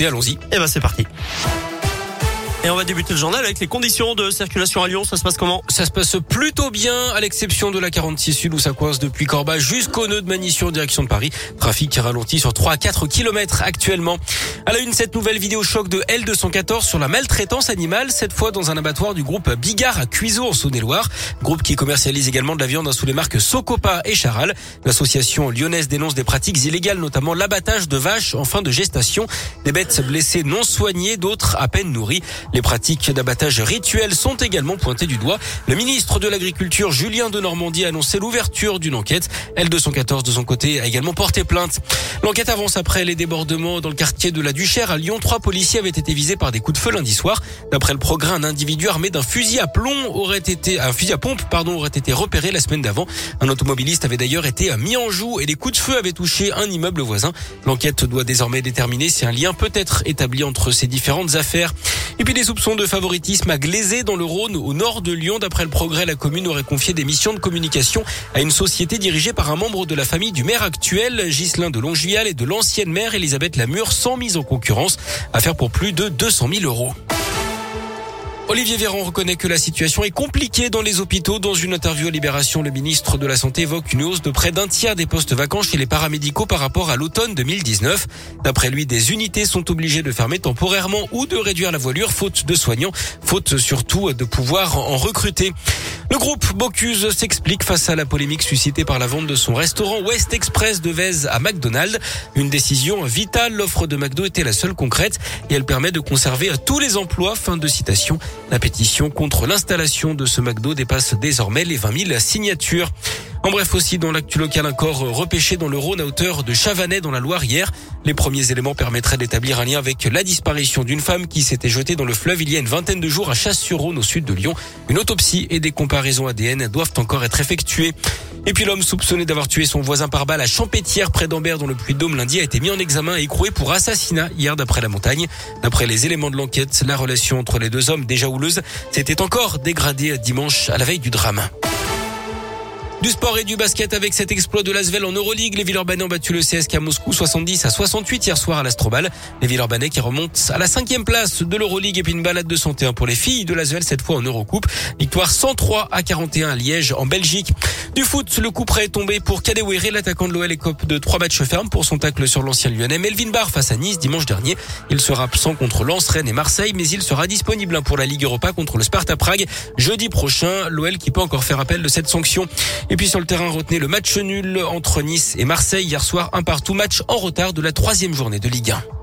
Allons-y. Et eh ben c'est parti. Et on va débuter le journal avec les conditions de circulation à Lyon. Ça se passe comment Ça se passe plutôt bien, à l'exception de la 46 Sud où ça coince depuis Corba jusqu'au nœud de Manission en direction de Paris. Trafic qui ralentit sur 3 à 4 km actuellement. À la une, cette nouvelle vidéo choc de L214 sur la maltraitance animale, cette fois dans un abattoir du groupe Bigard à Cuiseau en Saône-et-Loire. Groupe qui commercialise également de la viande sous les marques Socopa et Charal. L'association lyonnaise dénonce des pratiques illégales, notamment l'abattage de vaches en fin de gestation. Des bêtes blessées non soignées, d'autres à peine nourries. Les pratiques d'abattage rituel sont également pointées du doigt. Le ministre de l'Agriculture, Julien de Normandie, a annoncé l'ouverture d'une enquête. L214, de son côté, a également porté plainte. L'enquête avance après les débordements dans le quartier de la Duchère à Lyon. Trois policiers avaient été visés par des coups de feu lundi soir. D'après le progrès, un individu armé d'un fusil à plomb aurait été, un fusil à pompe, pardon, aurait été repéré la semaine d'avant. Un automobiliste avait d'ailleurs été mis en joue et des coups de feu avaient touché un immeuble voisin. L'enquête doit désormais déterminer si un lien peut être établi entre ces différentes affaires. Des soupçons de favoritisme à Glazé dans le Rhône au nord de Lyon. D'après le progrès, la commune aurait confié des missions de communication à une société dirigée par un membre de la famille du maire actuel, Ghislain de Longvial et de l'ancienne maire Elisabeth Lamure, sans mise en concurrence. Affaire pour plus de 200 000 euros. Olivier Véran reconnaît que la situation est compliquée dans les hôpitaux. Dans une interview à Libération, le ministre de la Santé évoque une hausse de près d'un tiers des postes vacants chez les paramédicaux par rapport à l'automne 2019. D'après lui, des unités sont obligées de fermer temporairement ou de réduire la voilure faute de soignants, faute surtout de pouvoir en recruter. Le groupe Bocuse s'explique face à la polémique suscitée par la vente de son restaurant West Express de Vez à McDonald's. Une décision vitale. L'offre de McDo était la seule concrète et elle permet de conserver tous les emplois. Fin de citation. La pétition contre l'installation de ce McDo dépasse désormais les 20 000 signatures. En bref aussi, dans l'actu local, un corps repêché dans le Rhône à hauteur de Chavanais dans la Loire hier. Les premiers éléments permettraient d'établir un lien avec la disparition d'une femme qui s'était jetée dans le fleuve il y a une vingtaine de jours à Chasse-sur-Rhône au sud de Lyon. Une autopsie et des comparaisons ADN doivent encore être effectuées. Et puis l'homme soupçonné d'avoir tué son voisin par balle à Champétière près d'Ambert dans le Puy-de-Dôme lundi a été mis en examen et écroué pour assassinat hier d'après la montagne. D'après les éléments de l'enquête, la relation entre les deux hommes déjà houleuse s'était encore dégradée dimanche à la veille du drame. Du sport et du basket avec cet exploit de l'Asvel en Euroleague. Les Villeurbanais ont battu le CSK à Moscou 70 à 68 hier soir à l'Astrobal. Les Villeurbanais qui remontent à la cinquième place de l'Euroleague et puis une balade de santé pour les filles de l'Asvel cette fois en Eurocoupe. Victoire 103 à 41 à Liège en Belgique. Du foot, le coup prêt est tombé pour Kadewere, l'attaquant de l'OL cop de trois matchs fermes pour son tacle sur l'ancien lyonnais Melvin Barr face à Nice dimanche dernier. Il sera absent contre Lens, Rennes et Marseille, mais il sera disponible pour la Ligue Europa contre le Sparta Prague jeudi prochain. L'OL qui peut encore faire appel de cette sanction. Et puis sur le terrain, retenez le match nul entre Nice et Marseille hier soir, un partout match en retard de la troisième journée de Ligue 1.